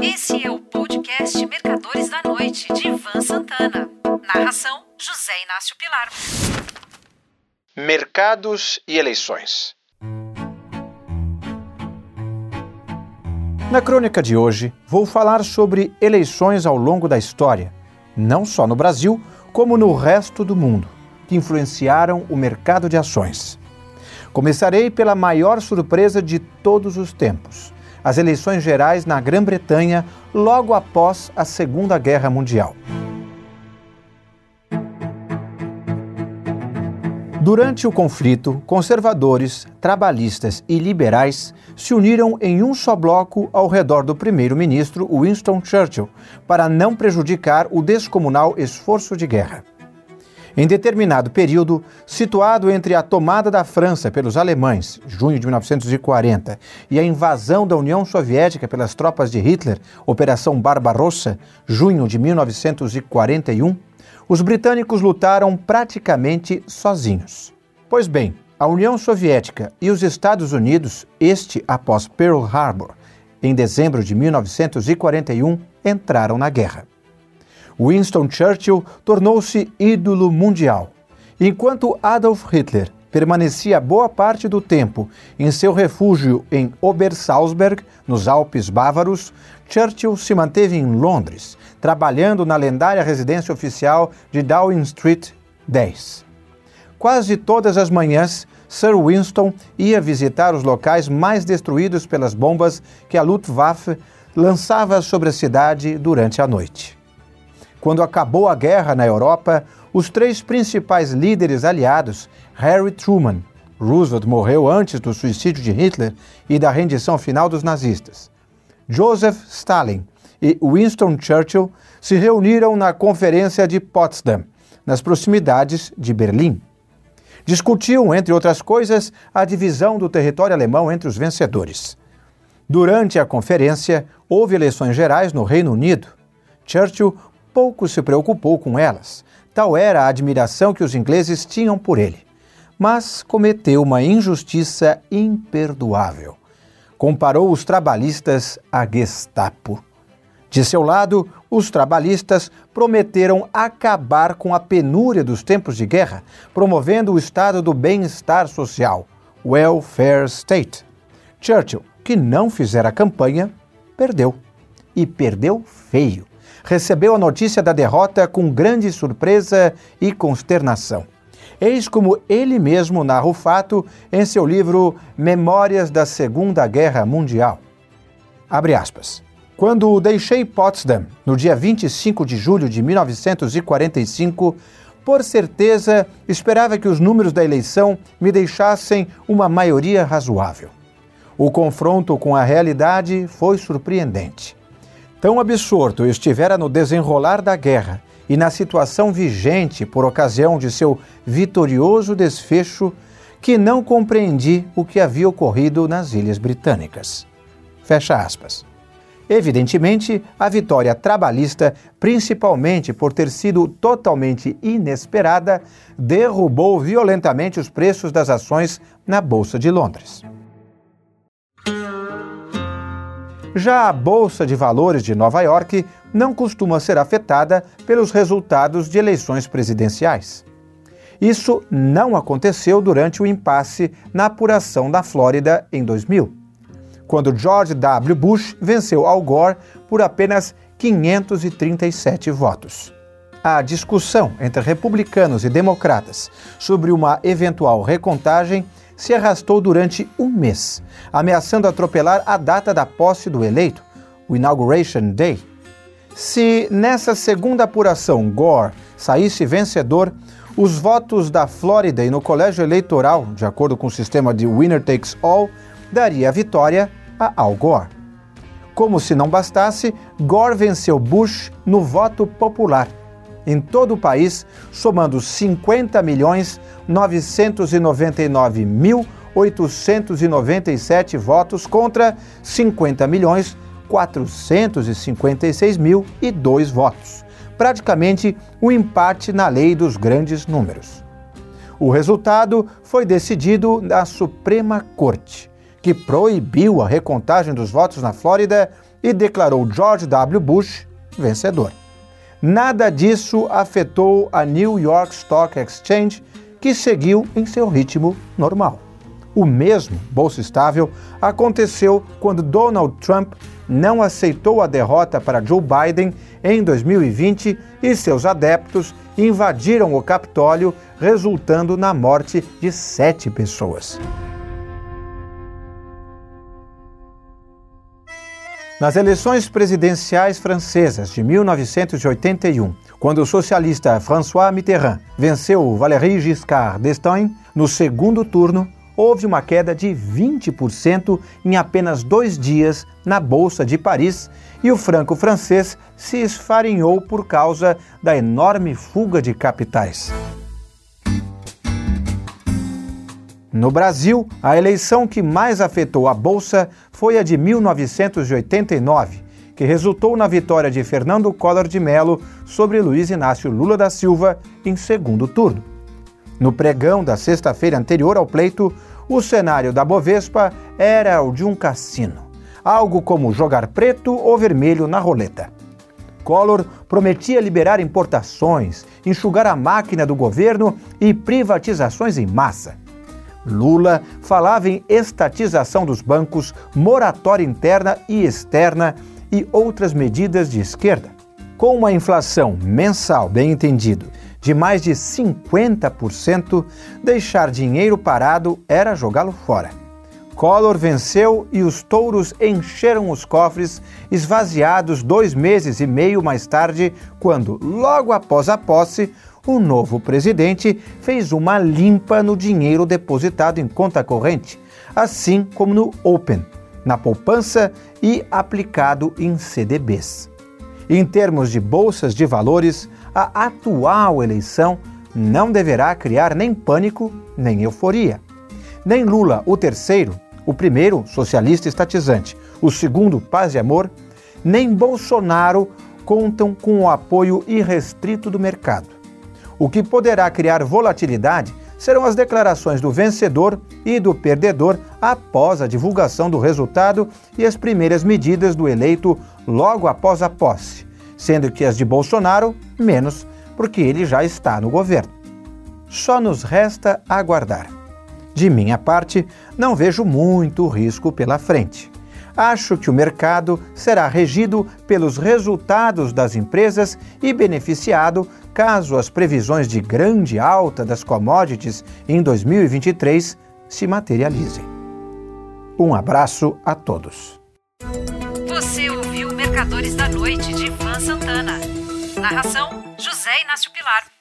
Esse é o podcast Mercadores da Noite, de Ivan Santana. Narração: José Inácio Pilar. Mercados e eleições. Na crônica de hoje, vou falar sobre eleições ao longo da história, não só no Brasil, como no resto do mundo, que influenciaram o mercado de ações. Começarei pela maior surpresa de todos os tempos: as eleições gerais na Grã-Bretanha logo após a Segunda Guerra Mundial. Durante o conflito, conservadores, trabalhistas e liberais se uniram em um só bloco ao redor do primeiro-ministro Winston Churchill para não prejudicar o descomunal esforço de guerra. Em determinado período, situado entre a tomada da França pelos alemães, junho de 1940, e a invasão da União Soviética pelas tropas de Hitler, Operação Barbarossa, junho de 1941, os britânicos lutaram praticamente sozinhos. Pois bem, a União Soviética e os Estados Unidos, este após Pearl Harbor, em dezembro de 1941, entraram na guerra. Winston Churchill tornou-se ídolo mundial. Enquanto Adolf Hitler permanecia boa parte do tempo em seu refúgio em Obersalzberg, nos Alpes Bávaros, Churchill se manteve em Londres, trabalhando na lendária residência oficial de Downing Street 10. Quase todas as manhãs, Sir Winston ia visitar os locais mais destruídos pelas bombas que a Luftwaffe lançava sobre a cidade durante a noite. Quando acabou a guerra na Europa, os três principais líderes aliados, Harry Truman, Roosevelt morreu antes do suicídio de Hitler e da rendição final dos nazistas, Joseph Stalin e Winston Churchill se reuniram na Conferência de Potsdam, nas proximidades de Berlim. Discutiam, entre outras coisas, a divisão do território alemão entre os vencedores. Durante a conferência, houve eleições gerais no Reino Unido. Churchill pouco se preocupou com elas. Tal era a admiração que os ingleses tinham por ele. Mas cometeu uma injustiça imperdoável. Comparou os trabalhistas à Gestapo. De seu lado, os trabalhistas prometeram acabar com a penúria dos tempos de guerra, promovendo o estado do bem-estar social, welfare state. Churchill, que não fizera campanha, perdeu. E perdeu feio recebeu a notícia da derrota com grande surpresa e consternação. Eis como ele mesmo narra o fato em seu livro Memórias da Segunda Guerra Mundial. Abre aspas. Quando deixei Potsdam, no dia 25 de julho de 1945, por certeza esperava que os números da eleição me deixassem uma maioria razoável. O confronto com a realidade foi surpreendente. Tão absorto estivera no desenrolar da guerra e na situação vigente por ocasião de seu vitorioso desfecho que não compreendi o que havia ocorrido nas Ilhas Britânicas. Fecha aspas. Evidentemente, a vitória trabalhista, principalmente por ter sido totalmente inesperada, derrubou violentamente os preços das ações na Bolsa de Londres. Já a Bolsa de Valores de Nova York não costuma ser afetada pelos resultados de eleições presidenciais. Isso não aconteceu durante o impasse na apuração da Flórida em 2000, quando George W. Bush venceu Al Gore por apenas 537 votos. A discussão entre republicanos e democratas sobre uma eventual recontagem se arrastou durante um mês, ameaçando atropelar a data da posse do eleito, o Inauguration Day. Se nessa segunda apuração Gore saísse vencedor, os votos da Flórida e no colégio eleitoral, de acordo com o sistema de winner takes all, daria a vitória a Al Gore. Como se não bastasse, Gore venceu Bush no voto popular em todo o país, somando 50 milhões 999 mil 897 votos contra 50 milhões 456 mil e dois votos. Praticamente um empate na lei dos grandes números. O resultado foi decidido na Suprema Corte, que proibiu a recontagem dos votos na Flórida e declarou George W. Bush vencedor. Nada disso afetou a New York Stock Exchange, que seguiu em seu ritmo normal. O mesmo, bolsa estável, aconteceu quando Donald Trump não aceitou a derrota para Joe Biden em 2020 e seus adeptos invadiram o Capitólio, resultando na morte de sete pessoas. Nas eleições presidenciais francesas de 1981, quando o socialista François Mitterrand venceu Valéry Giscard d'Estaing no segundo turno, houve uma queda de 20% em apenas dois dias na Bolsa de Paris e o franco francês se esfarinhou por causa da enorme fuga de capitais. No Brasil, a eleição que mais afetou a Bolsa foi a de 1989, que resultou na vitória de Fernando Collor de Mello sobre Luiz Inácio Lula da Silva em segundo turno. No pregão da sexta-feira anterior ao pleito, o cenário da Bovespa era o de um cassino, algo como jogar preto ou vermelho na roleta. Collor prometia liberar importações, enxugar a máquina do governo e privatizações em massa. Lula falava em estatização dos bancos, moratória interna e externa e outras medidas de esquerda. Com uma inflação mensal, bem entendido, de mais de 50%, deixar dinheiro parado era jogá-lo fora. Collor venceu e os touros encheram os cofres, esvaziados dois meses e meio mais tarde, quando, logo após a posse, o novo presidente fez uma limpa no dinheiro depositado em conta corrente, assim como no Open, na poupança e aplicado em CDBs. Em termos de bolsas de valores, a atual eleição não deverá criar nem pânico nem euforia. Nem Lula, o terceiro, o primeiro socialista estatizante, o segundo paz e amor, nem Bolsonaro contam com o apoio irrestrito do mercado. O que poderá criar volatilidade serão as declarações do vencedor e do perdedor após a divulgação do resultado e as primeiras medidas do eleito logo após a posse, sendo que as de Bolsonaro menos, porque ele já está no governo. Só nos resta aguardar. De minha parte, não vejo muito risco pela frente. Acho que o mercado será regido pelos resultados das empresas e beneficiado caso as previsões de grande alta das commodities em 2023 se materializem. Um abraço a todos. Você ouviu Mercadores da Noite de Ivan Santana. Narração: José Inácio Pilar.